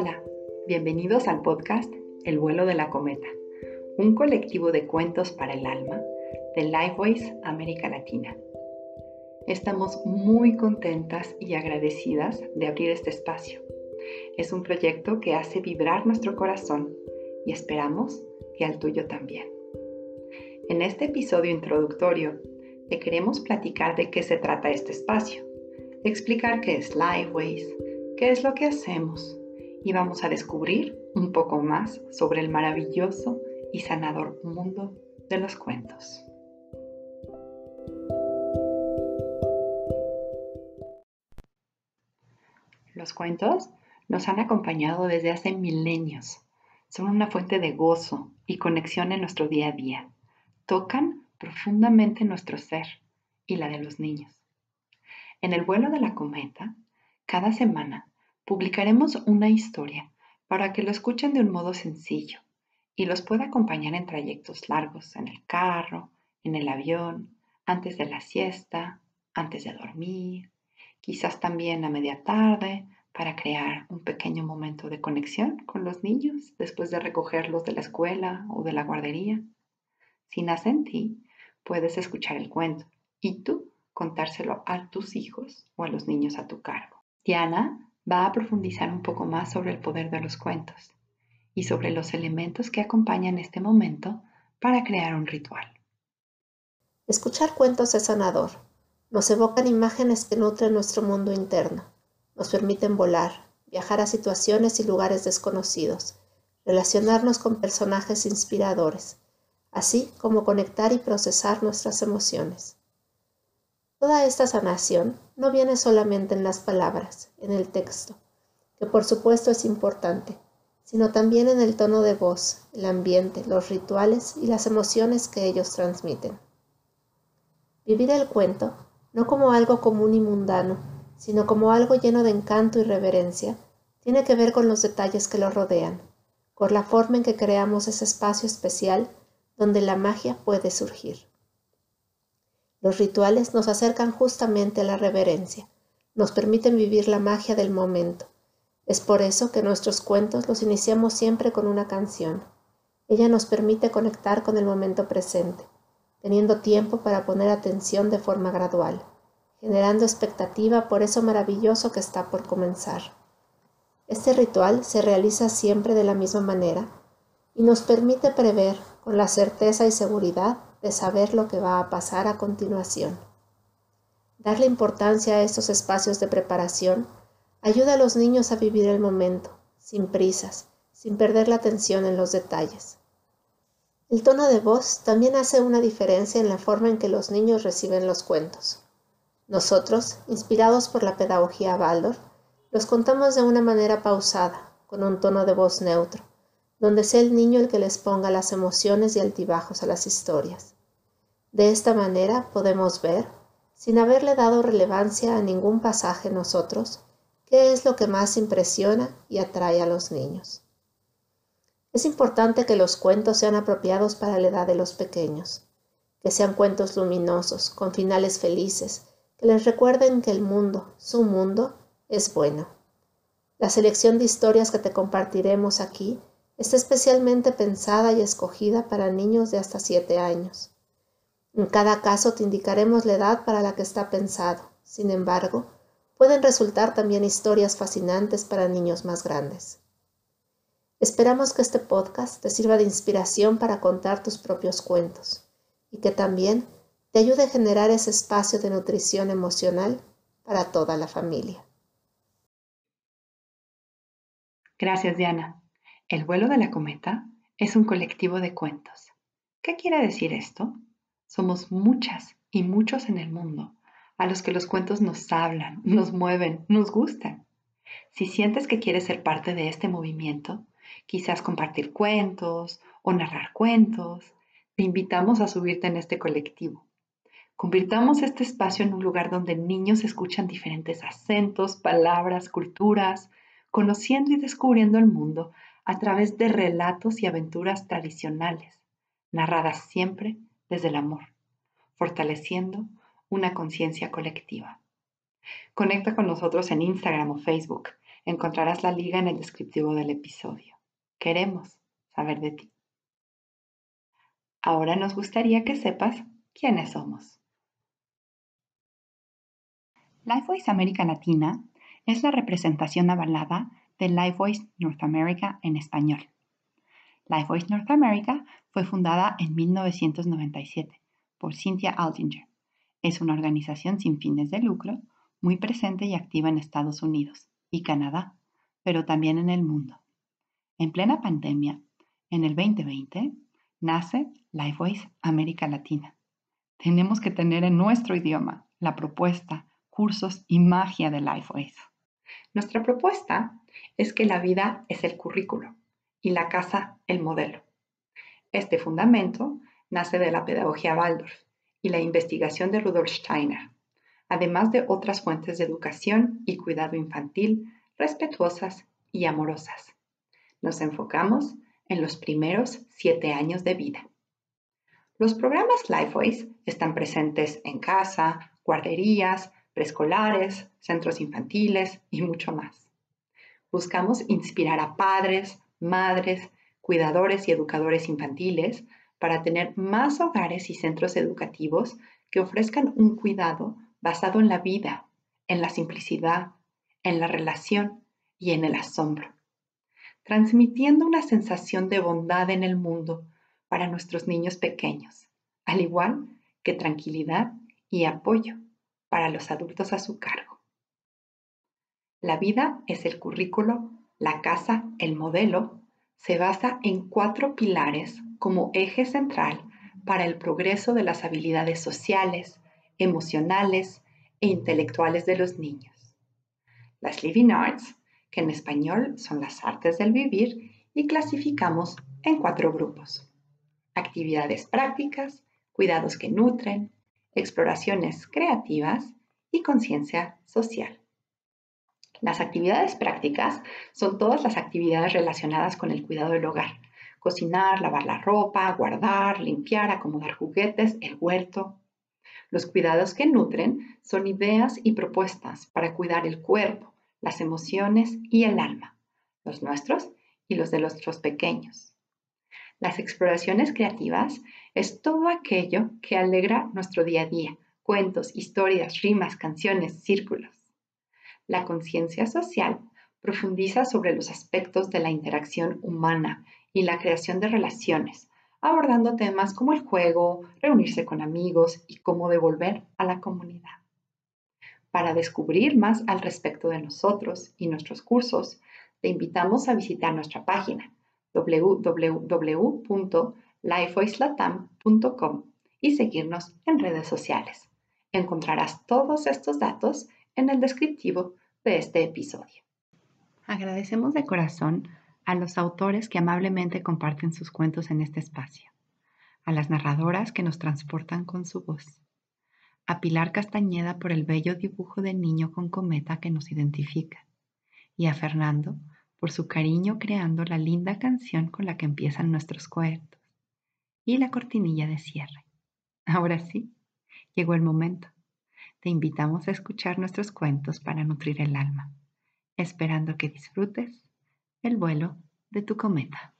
Hola, bienvenidos al podcast El vuelo de la cometa, un colectivo de cuentos para el alma de Lifeways América Latina. Estamos muy contentas y agradecidas de abrir este espacio. Es un proyecto que hace vibrar nuestro corazón y esperamos que al tuyo también. En este episodio introductorio te queremos platicar de qué se trata este espacio, explicar qué es Lifeways, qué es lo que hacemos y vamos a descubrir un poco más sobre el maravilloso y sanador mundo de los cuentos. Los cuentos nos han acompañado desde hace milenios. Son una fuente de gozo y conexión en nuestro día a día. Tocan profundamente nuestro ser y la de los niños. En el vuelo de la cometa, cada semana publicaremos una historia para que lo escuchen de un modo sencillo y los pueda acompañar en trayectos largos, en el carro, en el avión, antes de la siesta, antes de dormir, quizás también a media tarde para crear un pequeño momento de conexión con los niños después de recogerlos de la escuela o de la guardería. Si nace en ti, puedes escuchar el cuento y tú contárselo a tus hijos o a los niños a tu cargo. Diana va a profundizar un poco más sobre el poder de los cuentos y sobre los elementos que acompañan este momento para crear un ritual. Escuchar cuentos es sanador. Nos evocan imágenes que nutren nuestro mundo interno. Nos permiten volar, viajar a situaciones y lugares desconocidos, relacionarnos con personajes inspiradores, así como conectar y procesar nuestras emociones. Toda esta sanación no viene solamente en las palabras, en el texto, que por supuesto es importante, sino también en el tono de voz, el ambiente, los rituales y las emociones que ellos transmiten. Vivir el cuento no como algo común y mundano, sino como algo lleno de encanto y reverencia, tiene que ver con los detalles que lo rodean, con la forma en que creamos ese espacio especial donde la magia puede surgir. Los rituales nos acercan justamente a la reverencia, nos permiten vivir la magia del momento. Es por eso que nuestros cuentos los iniciamos siempre con una canción. Ella nos permite conectar con el momento presente, teniendo tiempo para poner atención de forma gradual, generando expectativa por eso maravilloso que está por comenzar. Este ritual se realiza siempre de la misma manera y nos permite prever con la certeza y seguridad de saber lo que va a pasar a continuación. Darle importancia a estos espacios de preparación ayuda a los niños a vivir el momento, sin prisas, sin perder la atención en los detalles. El tono de voz también hace una diferencia en la forma en que los niños reciben los cuentos. Nosotros, inspirados por la pedagogía Baldor, los contamos de una manera pausada, con un tono de voz neutro, donde sea el niño el que les ponga las emociones y altibajos a las historias. De esta manera podemos ver, sin haberle dado relevancia a ningún pasaje nosotros, qué es lo que más impresiona y atrae a los niños. Es importante que los cuentos sean apropiados para la edad de los pequeños, que sean cuentos luminosos, con finales felices, que les recuerden que el mundo, su mundo, es bueno. La selección de historias que te compartiremos aquí Está especialmente pensada y escogida para niños de hasta 7 años. En cada caso te indicaremos la edad para la que está pensado. Sin embargo, pueden resultar también historias fascinantes para niños más grandes. Esperamos que este podcast te sirva de inspiración para contar tus propios cuentos y que también te ayude a generar ese espacio de nutrición emocional para toda la familia. Gracias, Diana. El vuelo de la cometa es un colectivo de cuentos. ¿Qué quiere decir esto? Somos muchas y muchos en el mundo, a los que los cuentos nos hablan, nos mueven, nos gustan. Si sientes que quieres ser parte de este movimiento, quizás compartir cuentos o narrar cuentos, te invitamos a subirte en este colectivo. Convirtamos este espacio en un lugar donde niños escuchan diferentes acentos, palabras, culturas, conociendo y descubriendo el mundo a través de relatos y aventuras tradicionales, narradas siempre desde el amor, fortaleciendo una conciencia colectiva. Conecta con nosotros en Instagram o Facebook. Encontrarás la liga en el descriptivo del episodio. Queremos saber de ti. Ahora nos gustaría que sepas quiénes somos. Lifevoice América Latina es la representación avalada de Lifevoice North America en español. Lifevoice North America fue fundada en 1997 por Cynthia Altinger. Es una organización sin fines de lucro muy presente y activa en Estados Unidos y Canadá, pero también en el mundo. En plena pandemia, en el 2020, nace Lifeways América Latina. Tenemos que tener en nuestro idioma la propuesta, cursos y magia de Lifeways. Nuestra propuesta es que la vida es el currículo y la casa el modelo. Este fundamento nace de la pedagogía Waldorf y la investigación de Rudolf Steiner, además de otras fuentes de educación y cuidado infantil respetuosas y amorosas. Nos enfocamos en los primeros siete años de vida. Los programas Lifeways están presentes en casa, guarderías, preescolares, centros infantiles y mucho más. Buscamos inspirar a padres, madres, cuidadores y educadores infantiles para tener más hogares y centros educativos que ofrezcan un cuidado basado en la vida, en la simplicidad, en la relación y en el asombro, transmitiendo una sensación de bondad en el mundo para nuestros niños pequeños, al igual que tranquilidad y apoyo para los adultos a su cargo. La vida es el currículo, la casa, el modelo, se basa en cuatro pilares como eje central para el progreso de las habilidades sociales, emocionales e intelectuales de los niños. Las Living Arts, que en español son las artes del vivir, y clasificamos en cuatro grupos. Actividades prácticas, cuidados que nutren, exploraciones creativas y conciencia social. Las actividades prácticas son todas las actividades relacionadas con el cuidado del hogar. Cocinar, lavar la ropa, guardar, limpiar, acomodar juguetes, el huerto. Los cuidados que nutren son ideas y propuestas para cuidar el cuerpo, las emociones y el alma, los nuestros y los de nuestros pequeños. Las exploraciones creativas es todo aquello que alegra nuestro día a día, cuentos, historias, rimas, canciones, círculos. La conciencia social profundiza sobre los aspectos de la interacción humana y la creación de relaciones, abordando temas como el juego, reunirse con amigos y cómo devolver a la comunidad. Para descubrir más al respecto de nosotros y nuestros cursos, te invitamos a visitar nuestra página www.lifevoicelatam.com y seguirnos en redes sociales. Encontrarás todos estos datos en el descriptivo de este episodio. Agradecemos de corazón a los autores que amablemente comparten sus cuentos en este espacio, a las narradoras que nos transportan con su voz, a Pilar Castañeda por el bello dibujo del niño con cometa que nos identifica, y a Fernando por su cariño creando la linda canción con la que empiezan nuestros cuentos y la cortinilla de cierre. Ahora sí, llegó el momento. Te invitamos a escuchar nuestros cuentos para nutrir el alma, esperando que disfrutes el vuelo de tu cometa.